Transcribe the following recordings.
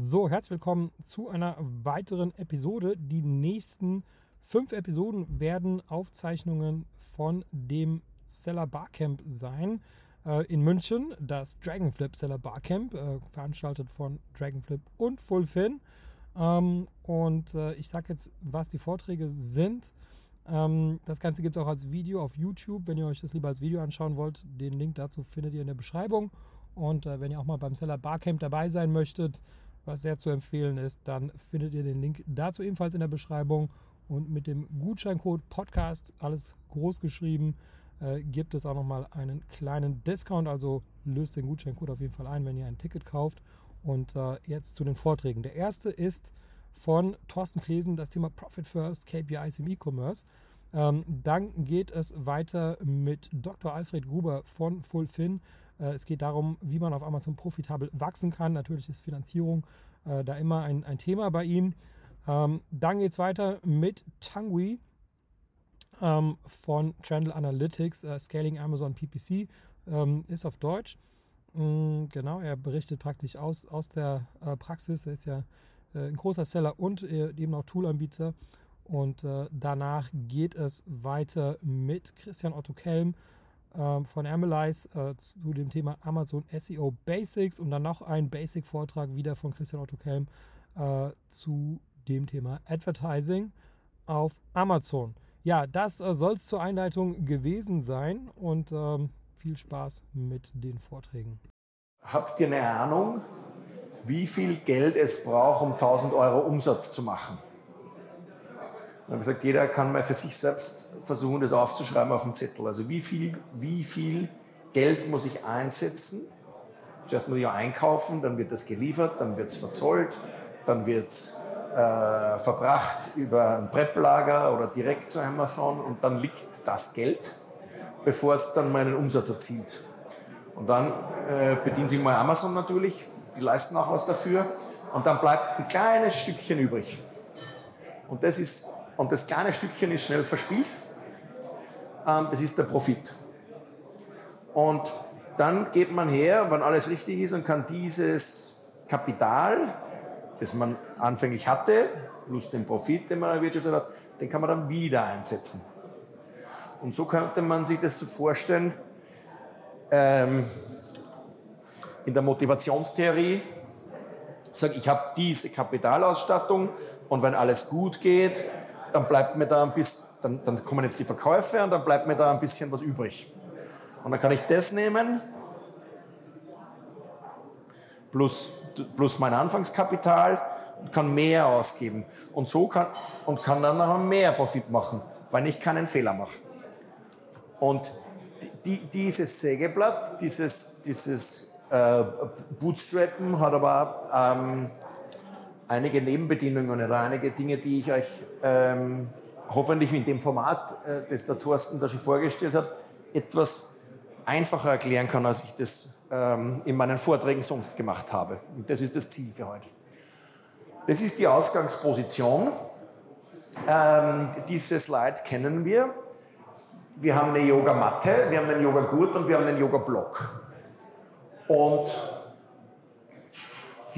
So, herzlich willkommen zu einer weiteren Episode. Die nächsten fünf Episoden werden Aufzeichnungen von dem Seller Barcamp sein äh, in München. Das Dragonflip Seller Barcamp, äh, veranstaltet von Dragonflip und Fullfin. Ähm, und äh, ich sage jetzt, was die Vorträge sind. Ähm, das Ganze gibt es auch als Video auf YouTube. Wenn ihr euch das lieber als Video anschauen wollt, den Link dazu findet ihr in der Beschreibung. Und äh, wenn ihr auch mal beim Seller Barcamp dabei sein möchtet, was sehr zu empfehlen ist, dann findet ihr den Link dazu ebenfalls in der Beschreibung. Und mit dem Gutscheincode Podcast, alles groß geschrieben, äh, gibt es auch nochmal einen kleinen Discount. Also löst den Gutscheincode auf jeden Fall ein, wenn ihr ein Ticket kauft. Und äh, jetzt zu den Vorträgen. Der erste ist von Thorsten Klesen, das Thema Profit First, KPIs im E-Commerce. Ähm, dann geht es weiter mit Dr. Alfred Gruber von Fullfin. Äh, es geht darum, wie man auf Amazon profitabel wachsen kann. Natürlich ist Finanzierung äh, da immer ein, ein Thema bei ihm. Dann geht es weiter mit Tangui ähm, von Channel Analytics, äh, Scaling Amazon PPC, ähm, ist auf Deutsch. Mm, genau, er berichtet praktisch aus, aus der Praxis. Er ist ja ein großer Seller und eben auch Toolanbieter. Und danach geht es weiter mit Christian Otto Kelm von Amelize äh, zu dem Thema Amazon SEO Basics und dann noch ein Basic-Vortrag wieder von Christian Otto Kelm äh, zu dem Thema Advertising auf Amazon. Ja, das äh, soll es zur Einleitung gewesen sein und ähm, viel Spaß mit den Vorträgen. Habt ihr eine Ahnung, wie viel Geld es braucht, um 1000 Euro Umsatz zu machen? Wir haben gesagt, jeder kann mal für sich selbst versuchen, das aufzuschreiben auf dem Zettel. Also wie viel, wie viel Geld muss ich einsetzen? Zuerst muss ich ja einkaufen, dann wird das geliefert, dann wird es verzollt, dann wird es äh, verbracht über ein Prep-Lager oder direkt zu Amazon und dann liegt das Geld, bevor es dann meinen Umsatz erzielt. Und dann äh, bedient sich mal Amazon natürlich, die leisten auch was dafür und dann bleibt ein kleines Stückchen übrig. Und das ist und das kleine Stückchen ist schnell verspielt. Ähm, das ist der Profit. Und dann geht man her, wenn alles richtig ist, und kann dieses Kapital, das man anfänglich hatte, plus den Profit, den man erwirtschaftet hat, den kann man dann wieder einsetzen. Und so könnte man sich das so vorstellen, ähm, in der Motivationstheorie, sage ich habe diese Kapitalausstattung und wenn alles gut geht, dann bleibt mir da ein bisschen, dann, dann kommen jetzt die Verkäufe und dann bleibt mir da ein bisschen was übrig. Und dann kann ich das nehmen, plus, plus mein Anfangskapital und kann mehr ausgeben. Und so kann, und kann dann noch mehr Profit machen, weil ich keinen Fehler mache. Und die, dieses Sägeblatt, dieses, dieses äh, Bootstrappen hat aber ähm, einige Nebenbedienungen oder einige Dinge, die ich euch ähm, hoffentlich in dem Format, äh, das der Thorsten da schon vorgestellt hat, etwas einfacher erklären kann, als ich das ähm, in meinen Vorträgen sonst gemacht habe. Und das ist das Ziel für heute. Das ist die Ausgangsposition. Ähm, diese Slide kennen wir. Wir haben eine Yoga-Matte, wir haben einen Yoga-Gurt und wir haben einen Yoga-Block. Und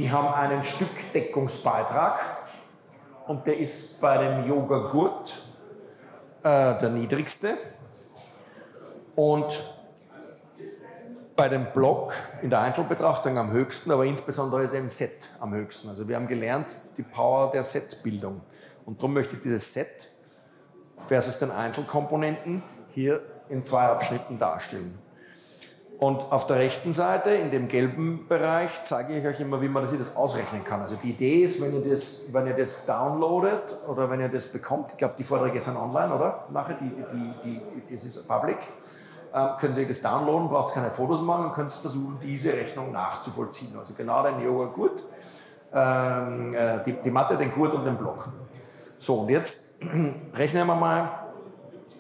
die haben einen Stückdeckungsbeitrag und der ist bei dem Yoga-Gurt äh, der niedrigste. Und bei dem Block in der Einzelbetrachtung am höchsten, aber insbesondere ist eben Set am höchsten. Also wir haben gelernt die Power der Set-Bildung. Und darum möchte ich dieses Set versus den Einzelkomponenten hier in zwei Abschnitten darstellen. Und auf der rechten Seite, in dem gelben Bereich, zeige ich euch immer, wie man das ausrechnen kann. Also die Idee ist, wenn ihr das, wenn ihr das downloadet oder wenn ihr das bekommt, ich glaube, die Vorträge sind online, oder? Nachher, die, die, die, das ist public. Ähm, können Sie das downloaden, braucht keine Fotos machen und könnt versuchen, diese Rechnung nachzuvollziehen. Also genau den Yoga Gurt, ähm, äh, die, die Matte, den Gurt und den Block. So, und jetzt rechnen wir mal,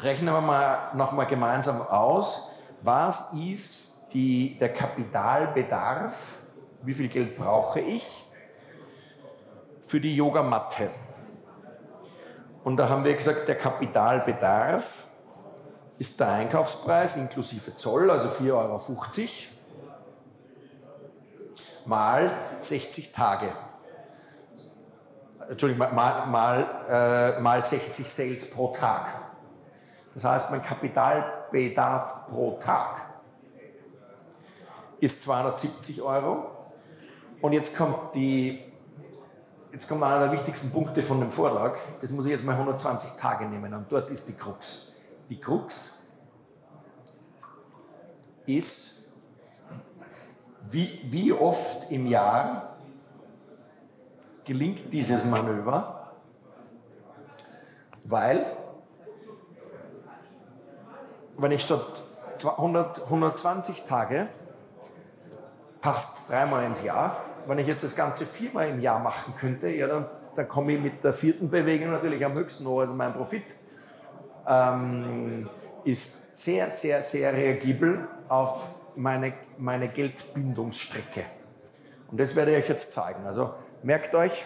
rechnen wir mal nochmal gemeinsam aus, was ist die, der Kapitalbedarf, wie viel Geld brauche ich für die Yogamatte. Und da haben wir gesagt, der Kapitalbedarf ist der Einkaufspreis inklusive Zoll, also 4,50 Euro, mal 60 Tage. Entschuldigung, mal, mal, äh, mal 60 Sales pro Tag. Das heißt, mein Kapitalbedarf pro Tag ist 270 Euro. Und jetzt kommt, die, jetzt kommt einer der wichtigsten Punkte von dem Vortrag. Das muss ich jetzt mal 120 Tage nehmen. Und dort ist die Krux. Die Krux ist, wie, wie oft im Jahr gelingt dieses Manöver, weil wenn ich statt 100, 120 Tage passt dreimal ins Jahr, wenn ich jetzt das Ganze viermal im Jahr machen könnte, ja, dann, dann komme ich mit der vierten Bewegung natürlich am höchsten hoch, also mein Profit ähm, ist sehr, sehr, sehr reagibel auf meine, meine Geldbindungsstrecke. Und das werde ich euch jetzt zeigen. Also merkt euch,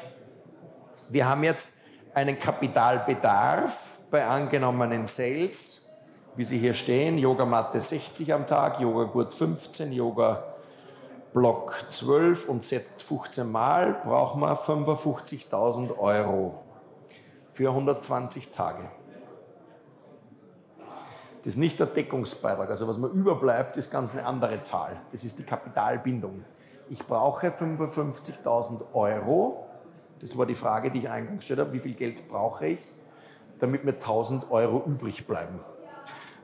wir haben jetzt einen Kapitalbedarf bei angenommenen Sales, wie sie hier stehen, Yogamatte 60 am Tag, Yoga Gurt 15, Yoga Block 12 und Set 15 Mal, brauchen wir 55.000 Euro für 120 Tage. Das ist nicht der Deckungsbeitrag. Also was mir überbleibt, ist ganz eine andere Zahl. Das ist die Kapitalbindung. Ich brauche 55.000 Euro. Das war die Frage, die ich eingangs gestellt habe. Wie viel Geld brauche ich, damit mir 1.000 Euro übrig bleiben?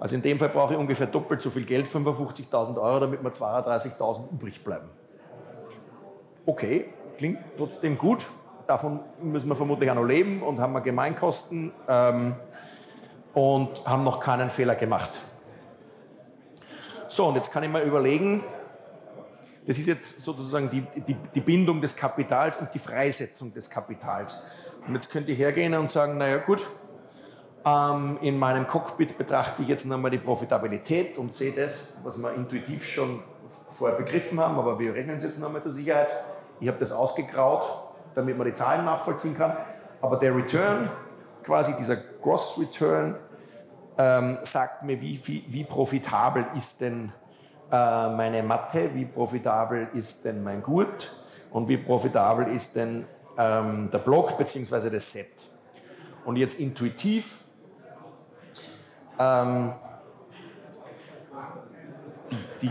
Also in dem Fall brauche ich ungefähr doppelt so viel Geld, 55.000 Euro, damit mir 32.000 übrig bleiben. Okay, klingt trotzdem gut. Davon müssen wir vermutlich auch noch leben und haben wir Gemeinkosten. Ähm, und haben noch keinen Fehler gemacht. So, und jetzt kann ich mal überlegen, das ist jetzt sozusagen die, die, die Bindung des Kapitals und die Freisetzung des Kapitals. Und jetzt könnt ihr hergehen und sagen, naja gut, ähm, in meinem Cockpit betrachte ich jetzt nochmal die Profitabilität und sehe das, was wir intuitiv schon vorher begriffen haben, aber wir rechnen es jetzt nochmal zur Sicherheit. Ich habe das ausgegraut, damit man die Zahlen nachvollziehen kann. Aber der Return quasi dieser Gross Return ähm, sagt mir, wie, wie, wie, profitabel ist denn äh, meine Matte, wie profitabel ist denn mein Gut und wie profitabel ist denn ähm, der Block bzw. das Set. Und jetzt intuitiv ähm, die, die,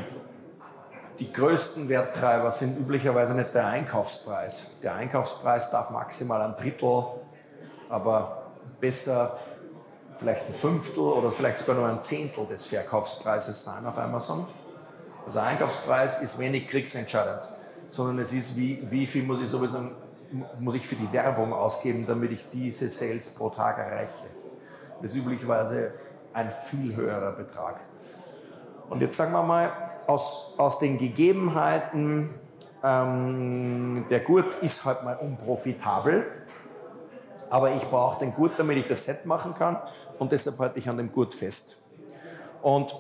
die größten Werttreiber sind üblicherweise nicht der Einkaufspreis. Der Einkaufspreis darf maximal ein Drittel, aber besser vielleicht ein Fünftel oder vielleicht sogar nur ein Zehntel des Verkaufspreises sein auf Amazon. Also Einkaufspreis ist wenig kriegsentscheidend, sondern es ist, wie, wie viel muss ich sowieso muss ich für die Werbung ausgeben, damit ich diese Sales pro Tag erreiche. Das ist üblicherweise ein viel höherer Betrag. Und jetzt sagen wir mal, aus, aus den Gegebenheiten, ähm, der Gurt ist halt mal unprofitabel aber ich brauche den Gurt, damit ich das Set machen kann und deshalb halte ich an dem Gurt fest. Und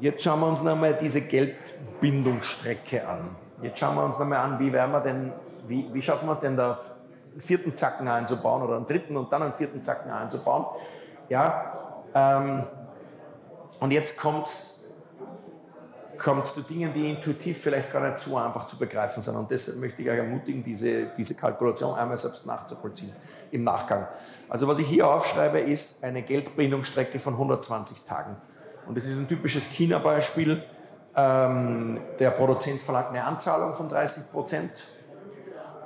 jetzt schauen wir uns nochmal diese Geldbindungsstrecke an. Jetzt schauen wir uns nochmal an, wie, werden wir denn, wie, wie schaffen wir es denn, da vierten Zacken einzubauen oder einen dritten und dann einen vierten Zacken einzubauen. Ja, ähm, und jetzt kommt es zu Dingen, die intuitiv vielleicht gar nicht so einfach zu begreifen sind. Und deshalb möchte ich euch ermutigen, diese, diese Kalkulation einmal selbst nachzuvollziehen im Nachgang. Also was ich hier aufschreibe, ist eine Geldbindungsstrecke von 120 Tagen. Und das ist ein typisches China-Beispiel. Ähm, der Produzent verlangt eine Anzahlung von 30 Prozent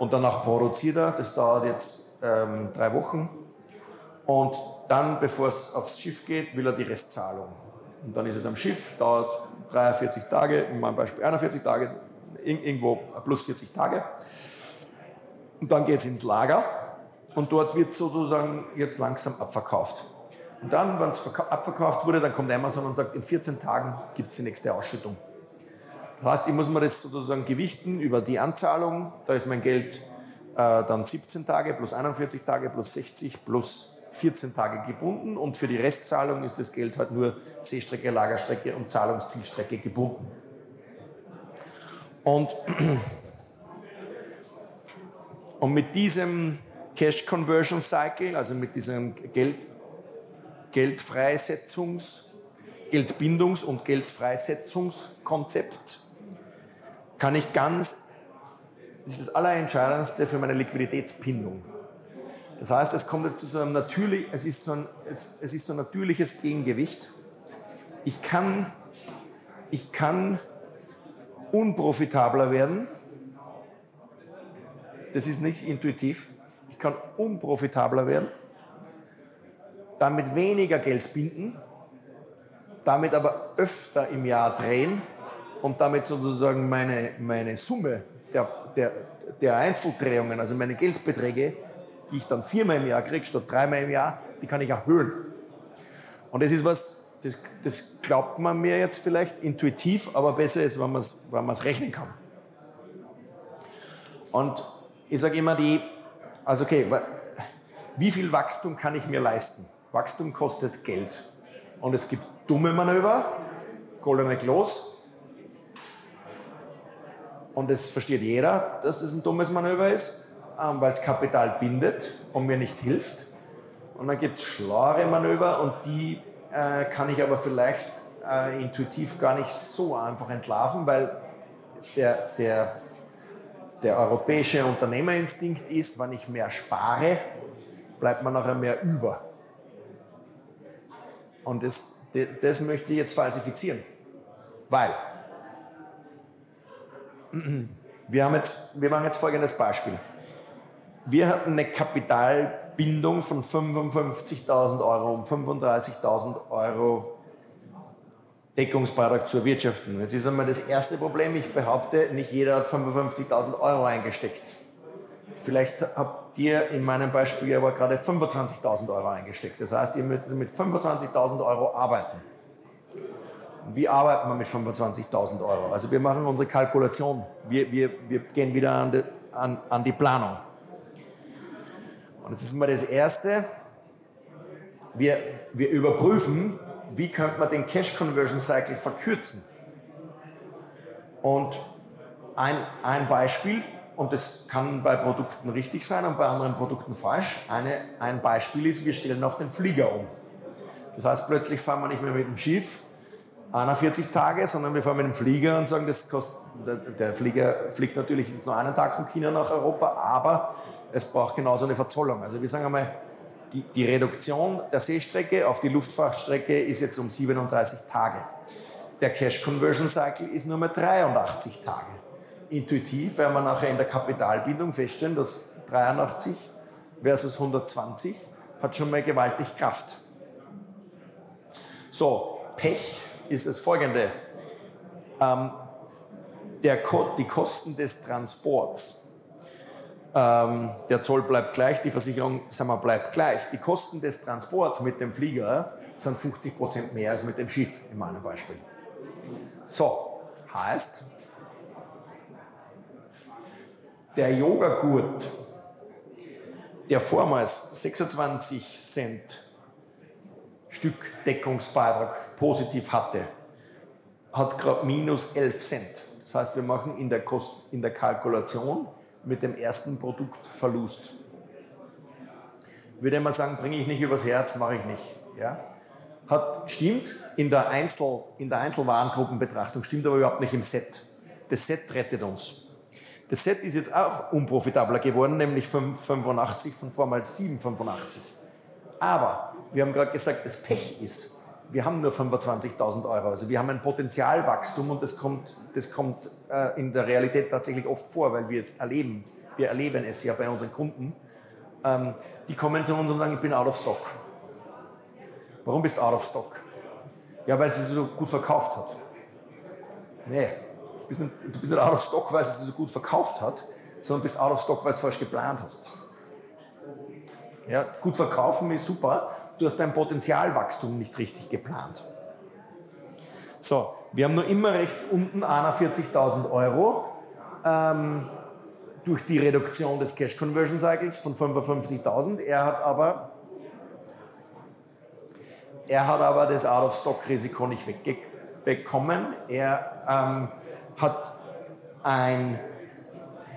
und danach produziert er. Das dauert jetzt ähm, drei Wochen. Und dann, bevor es aufs Schiff geht, will er die Restzahlung. Und dann ist es am Schiff, dauert 43 Tage, in meinem Beispiel 41 Tage, irgendwo plus 40 Tage. Und dann geht es ins Lager und dort wird sozusagen jetzt langsam abverkauft. Und dann, wenn es abverkauft wurde, dann kommt Amazon und sagt, in 14 Tagen gibt es die nächste Ausschüttung. Das heißt, ich muss mir das sozusagen gewichten über die Anzahlung. Da ist mein Geld äh, dann 17 Tage plus 41 Tage plus 60 plus 14 Tage gebunden und für die Restzahlung ist das Geld halt nur Seestrecke, Lagerstrecke und Zahlungszielstrecke gebunden. Und, und mit diesem Cash Conversion Cycle, also mit diesem Geld, Geldfreisetzungs, Geldbindungs- und Geldfreisetzungskonzept, kann ich ganz das ist das Allerentscheidendste für meine Liquiditätsbindung. Das heißt, es kommt jetzt zu so einem natürlich, es ist so ein, es, es ist so ein natürliches Gegengewicht. Ich kann, ich kann unprofitabler werden. Das ist nicht intuitiv. Ich kann unprofitabler werden, damit weniger Geld binden, damit aber öfter im Jahr drehen und damit sozusagen meine, meine Summe der, der, der Einzeldrehungen, also meine Geldbeträge, die ich dann viermal im Jahr kriege statt dreimal im Jahr, die kann ich erhöhen. Und das ist was, das, das glaubt man mir jetzt vielleicht intuitiv, aber besser ist, wenn man es wenn rechnen kann. Und ich sage immer die, also okay, wie viel Wachstum kann ich mir leisten? Wachstum kostet Geld. Und es gibt dumme Manöver, goldene Klos. Und das versteht jeder, dass das ein dummes Manöver ist. Ähm, weil es Kapital bindet und mir nicht hilft. Und dann gibt es schlauere Manöver und die äh, kann ich aber vielleicht äh, intuitiv gar nicht so einfach entlarven, weil der, der, der europäische Unternehmerinstinkt ist, wenn ich mehr spare, bleibt man nachher mehr über. Und das, das möchte ich jetzt falsifizieren. Weil wir, haben jetzt, wir machen jetzt folgendes Beispiel. Wir hatten eine Kapitalbindung von 55.000 Euro um 35.000 Euro Deckungsbeitrag zu erwirtschaften. Jetzt ist einmal das erste Problem, ich behaupte, nicht jeder hat 55.000 Euro eingesteckt. Vielleicht habt ihr in meinem Beispiel aber gerade 25.000 Euro eingesteckt. Das heißt, ihr müsst mit 25.000 Euro arbeiten. Wie arbeiten wir mit 25.000 Euro? Also wir machen unsere Kalkulation. Wir, wir, wir gehen wieder an die, an, an die Planung. Und jetzt ist mal das Erste, wir, wir überprüfen, wie könnte man den Cash Conversion Cycle verkürzen. Und ein, ein Beispiel, und das kann bei Produkten richtig sein und bei anderen Produkten falsch, eine, ein Beispiel ist, wir stellen auf den Flieger um. Das heißt, plötzlich fahren wir nicht mehr mit dem Schiff 41 Tage, sondern wir fahren mit dem Flieger und sagen, das kostet, der Flieger fliegt natürlich jetzt nur einen Tag von China nach Europa, aber es braucht genauso eine Verzollung. Also wir sagen einmal, die, die Reduktion der Seestrecke auf die Luftfrachtstrecke ist jetzt um 37 Tage. Der Cash Conversion Cycle ist nur mal 83 Tage. Intuitiv werden wir nachher in der Kapitalbindung feststellen, dass 83 versus 120 hat schon mal gewaltig Kraft. So, Pech ist das folgende. Ähm, der, die Kosten des Transports ähm, der Zoll bleibt gleich, die Versicherung sagen wir, bleibt gleich. Die Kosten des Transports mit dem Flieger sind 50 Prozent mehr als mit dem Schiff in meinem Beispiel. So, heißt, der Yogagurt, der vormals 26 Cent Stück Deckungsbeitrag positiv hatte, hat gerade minus 11 Cent. Das heißt, wir machen in der, Kost in der Kalkulation mit dem ersten Produkt Verlust. Würde mal sagen, bringe ich nicht übers Herz, mache ich nicht. Ja? Hat, stimmt in der, Einzel, in der Einzelwarengruppenbetrachtung, stimmt aber überhaupt nicht im Set. Das Set rettet uns. Das Set ist jetzt auch unprofitabler geworden, nämlich 5,85 von vormals 7,85. Aber wir haben gerade gesagt, das Pech ist, wir haben nur 25.000 Euro. Also wir haben ein Potenzialwachstum und das kommt, das kommt äh, in der Realität tatsächlich oft vor, weil wir es erleben. Wir erleben es ja bei unseren Kunden. Ähm, die kommen zu uns und sagen, ich bin out of stock. Warum bist du out of stock? Ja, weil sie so gut verkauft hat. Nee, du bist, nicht, du bist nicht out of stock, weil sie so gut verkauft hat, sondern bist out of stock, weil du es falsch geplant hast. Ja, gut verkaufen ist super, du hast dein Potenzialwachstum nicht richtig geplant. So, wir haben nur immer rechts unten 41.000 Euro ähm, durch die Reduktion des Cash Conversion Cycles von 55.000. Er hat aber er hat aber das Out-of-Stock-Risiko nicht wegbekommen. Er ähm, hat ein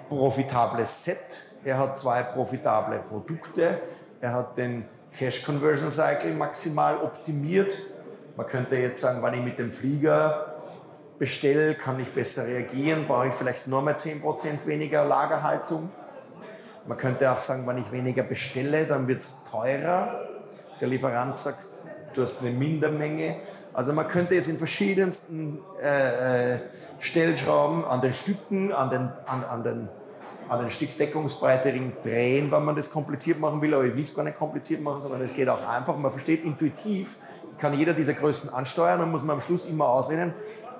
profitables Set, er hat zwei profitable Produkte, er hat den Cash Conversion Cycle maximal optimiert. Man könnte jetzt sagen, wenn ich mit dem Flieger bestelle, kann ich besser reagieren, brauche ich vielleicht nur mal 10% weniger Lagerhaltung. Man könnte auch sagen, wenn ich weniger bestelle, dann wird es teurer. Der Lieferant sagt, du hast eine Mindermenge. Also man könnte jetzt in verschiedensten äh, äh Stellschrauben an den Stücken, an den, an, an den, an den Stückdeckungsbreitering drehen, wenn man das kompliziert machen will. Aber ich will es gar nicht kompliziert machen, sondern es geht auch einfach. Man versteht intuitiv, kann jeder dieser Größen ansteuern und muss man am Schluss immer ausrechnen,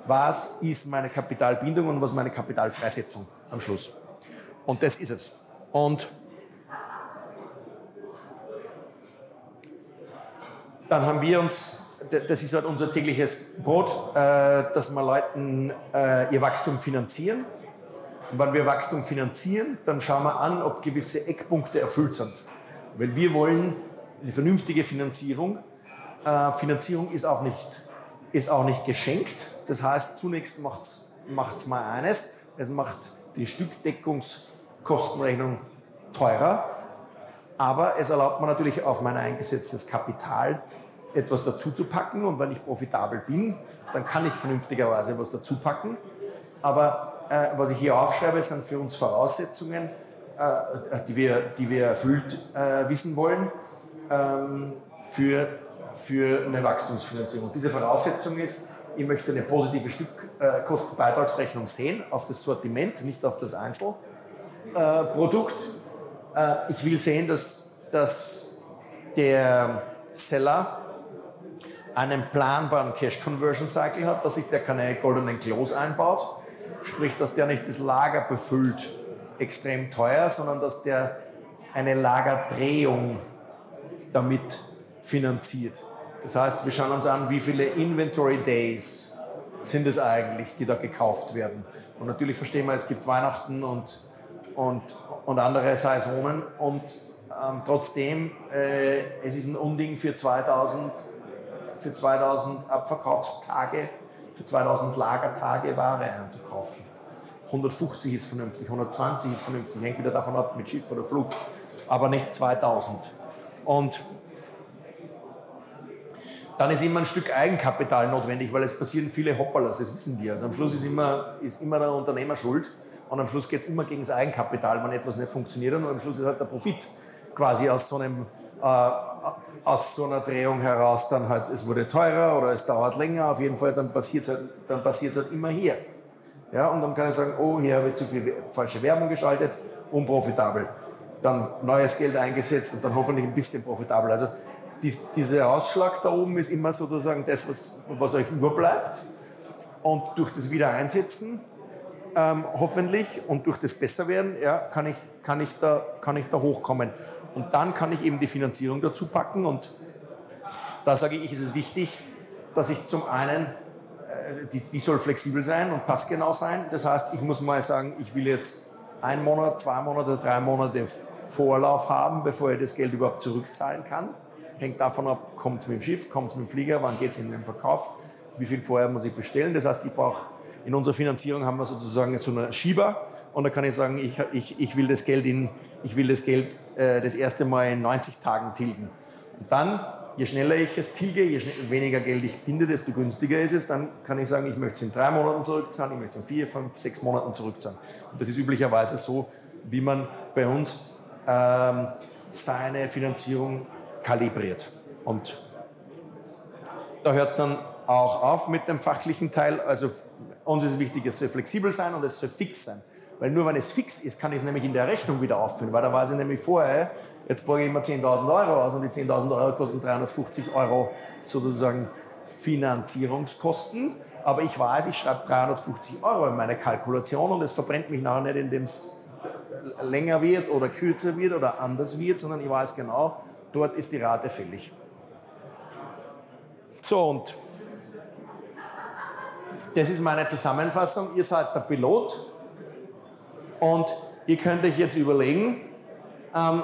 was ist meine Kapitalbindung und was meine Kapitalfreisetzung am Schluss. Und das ist es. Und dann haben wir uns, das ist halt unser tägliches Brot, äh, dass wir Leuten äh, ihr Wachstum finanzieren. Und wenn wir Wachstum finanzieren, dann schauen wir an, ob gewisse Eckpunkte erfüllt sind. Weil wir wollen eine vernünftige Finanzierung. Äh, Finanzierung ist auch nicht, ist auch nicht geschenkt. Das heißt, zunächst macht es mal eines, es macht die Stückdeckungskostenrechnung teurer, aber es erlaubt mir natürlich auf mein eingesetztes Kapital etwas dazu zu packen und wenn ich profitabel bin, dann kann ich vernünftigerweise was dazu packen. Aber äh, was ich hier aufschreibe, sind für uns Voraussetzungen, äh, die, wir, die wir erfüllt äh, wissen wollen ähm, für, für eine Wachstumsfinanzierung. Diese Voraussetzung ist, ich möchte eine positive Stückkostenbeitragsrechnung sehen auf das Sortiment, nicht auf das Einzelprodukt. Äh, ich will sehen, dass, dass der Seller einen planbaren Cash Conversion Cycle hat, dass sich der keine goldenen Klos einbaut, sprich, dass der nicht das Lager befüllt, extrem teuer, sondern dass der eine Lagerdrehung damit finanziert. Das heißt, wir schauen uns an, wie viele Inventory Days sind es eigentlich, die da gekauft werden. Und natürlich verstehen wir, es gibt Weihnachten und, und, und andere Saisonen und ähm, trotzdem, äh, es ist ein Unding für 2000 für 2000 Abverkaufstage, für 2000 Lagertage Ware einzukaufen. 150 ist vernünftig, 120 ist vernünftig, hängt wieder davon ab, mit Schiff oder Flug, aber nicht 2000. Und dann ist immer ein Stück Eigenkapital notwendig, weil es passieren viele Hopperlas, das wissen wir. Also am Schluss ist immer, ist immer der Unternehmer schuld und am Schluss geht es immer gegen das Eigenkapital, wenn etwas nicht funktioniert und am Schluss ist halt der Profit quasi aus so einem aus so einer Drehung heraus dann halt, es wurde teurer oder es dauert länger, auf jeden Fall, dann passiert es halt, dann passiert's halt immer hier. Ja, und dann kann ich sagen, oh, hier habe ich zu viel falsche Werbung geschaltet, unprofitabel. Dann neues Geld eingesetzt und dann hoffentlich ein bisschen profitabel. Also dies, dieser Ausschlag da oben ist immer sozusagen das, was, was euch überbleibt. Und durch das Wiedereinsetzen, ähm, hoffentlich, und durch das Besserwerden, ja, kann, ich, kann, ich da, kann ich da hochkommen. Und dann kann ich eben die Finanzierung dazu packen. Und da sage ich, ist es wichtig, dass ich zum einen, äh, die, die soll flexibel sein und passgenau sein. Das heißt, ich muss mal sagen, ich will jetzt einen Monat, zwei Monate, drei Monate Vorlauf haben, bevor ich das Geld überhaupt zurückzahlen kann. Hängt davon ab, kommt es mit dem Schiff, kommt es mit dem Flieger, wann geht es in den Verkauf, wie viel vorher muss ich bestellen. Das heißt, ich brauche in unserer Finanzierung haben wir sozusagen so einen Schieber und da kann ich sagen, ich, ich, ich will das Geld, in, ich will das, Geld äh, das erste Mal in 90 Tagen tilgen. Und dann, je schneller ich es tilge, je weniger Geld ich binde, desto günstiger ist es. Dann kann ich sagen, ich möchte es in drei Monaten zurückzahlen, ich möchte es in vier, fünf, sechs Monaten zurückzahlen. Und das ist üblicherweise so, wie man bei uns ähm, seine Finanzierung kalibriert. Und da hört es dann auch auf mit dem fachlichen Teil. Also uns ist wichtig, es soll flexibel sein und es soll fix sein. Weil nur wenn es fix ist, kann ich es nämlich in der Rechnung wieder auffüllen. Weil da weiß ich nämlich vorher, jetzt borge ich mir 10.000 Euro aus und die 10.000 Euro kosten 350 Euro sozusagen Finanzierungskosten. Aber ich weiß, ich schreibe 350 Euro in meine Kalkulation und es verbrennt mich nachher nicht, indem es länger wird oder kürzer wird oder anders wird, sondern ich weiß genau, dort ist die Rate fällig. So, und das ist meine Zusammenfassung. Ihr seid der Pilot und ihr könnt euch jetzt überlegen, ähm,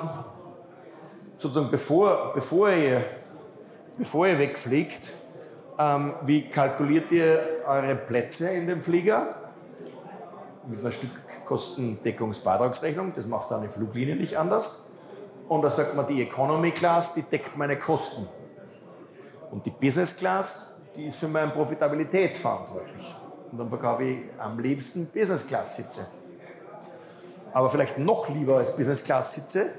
sozusagen bevor, bevor, ihr, bevor ihr wegfliegt, ähm, wie kalkuliert ihr eure Plätze in dem Flieger? Mit einer Stückkostendeckungsbeitragsrechnung, das macht eine Fluglinie nicht anders. Und da sagt man, die Economy Class, die deckt meine Kosten. Und die Business Class, die ist für meine Profitabilität verantwortlich. Und dann verkaufe ich am liebsten Business-Class-Sitze. Aber vielleicht noch lieber als Business-Class-Sitze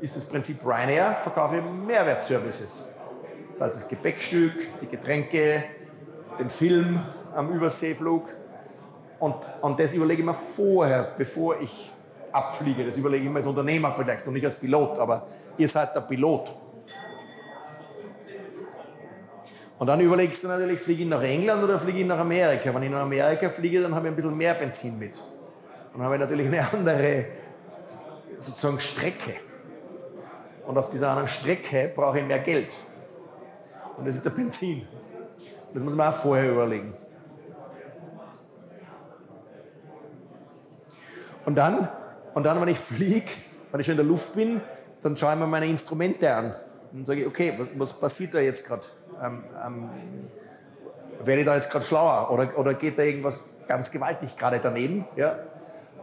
ist das Prinzip Ryanair, verkaufe Mehrwertservices. Das heißt das Gepäckstück, die Getränke, den Film am Überseeflug. Und, und das überlege ich mir vorher, bevor ich abfliege. Das überlege ich mir als Unternehmer vielleicht und nicht als Pilot, aber ihr seid der Pilot. Und dann überlegst du natürlich, fliege ich nach England oder fliege ich nach Amerika? Wenn ich nach Amerika fliege, dann habe ich ein bisschen mehr Benzin mit. Dann habe ich natürlich eine andere sozusagen Strecke. Und auf dieser anderen Strecke brauche ich mehr Geld. Und das ist der Benzin. Das muss man auch vorher überlegen. Und dann, und dann wenn ich fliege, wenn ich schon in der Luft bin, dann schaue ich mir meine Instrumente an. Und sage ich, okay, was, was passiert da jetzt gerade? Ähm, ähm, werde ich da jetzt gerade schlauer oder, oder geht da irgendwas ganz gewaltig gerade daneben? Ja?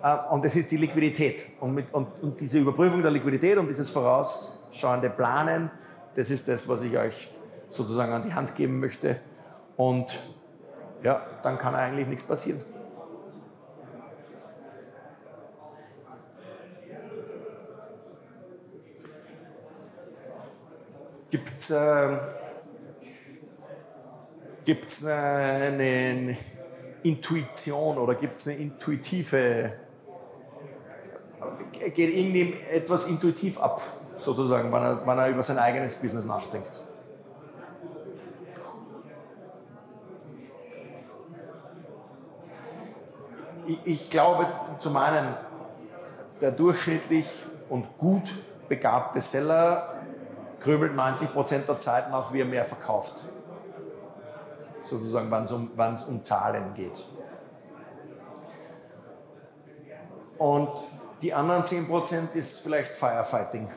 Äh, und das ist die Liquidität. Und, mit, und, und diese Überprüfung der Liquidität und dieses vorausschauende Planen, das ist das, was ich euch sozusagen an die Hand geben möchte. Und ja, dann kann eigentlich nichts passieren. Gibt es äh, gibt's eine Intuition oder gibt es eine intuitive, geht irgendwie etwas intuitiv ab, sozusagen, wenn er, wenn er über sein eigenes Business nachdenkt? Ich, ich glaube zum einen, der durchschnittlich und gut begabte Seller grübelt 90 Prozent der Zeit nach, wie er mehr verkauft. Sozusagen, wenn es um, um Zahlen geht. Und die anderen 10 Prozent ist vielleicht Firefighting.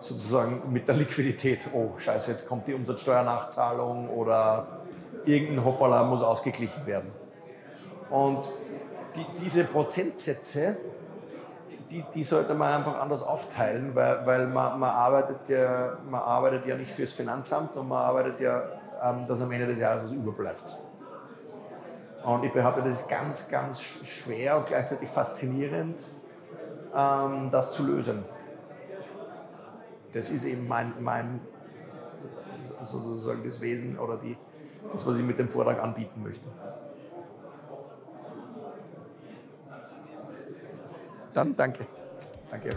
Sozusagen mit der Liquidität. Oh, scheiße, jetzt kommt die Umsatzsteuernachzahlung oder irgendein Hoppala muss ausgeglichen werden. Und die, diese Prozentsätze, die, die sollte man einfach anders aufteilen, weil, weil man, man, arbeitet ja, man arbeitet ja nicht fürs Finanzamt und man arbeitet ja, ähm, dass am Ende des Jahres was überbleibt. Und ich behaupte, das ist ganz, ganz schwer und gleichzeitig faszinierend, ähm, das zu lösen. Das ist eben mein, mein sozusagen das Wesen oder die, das, was ich mit dem Vortrag anbieten möchte. Dann danke. Danke.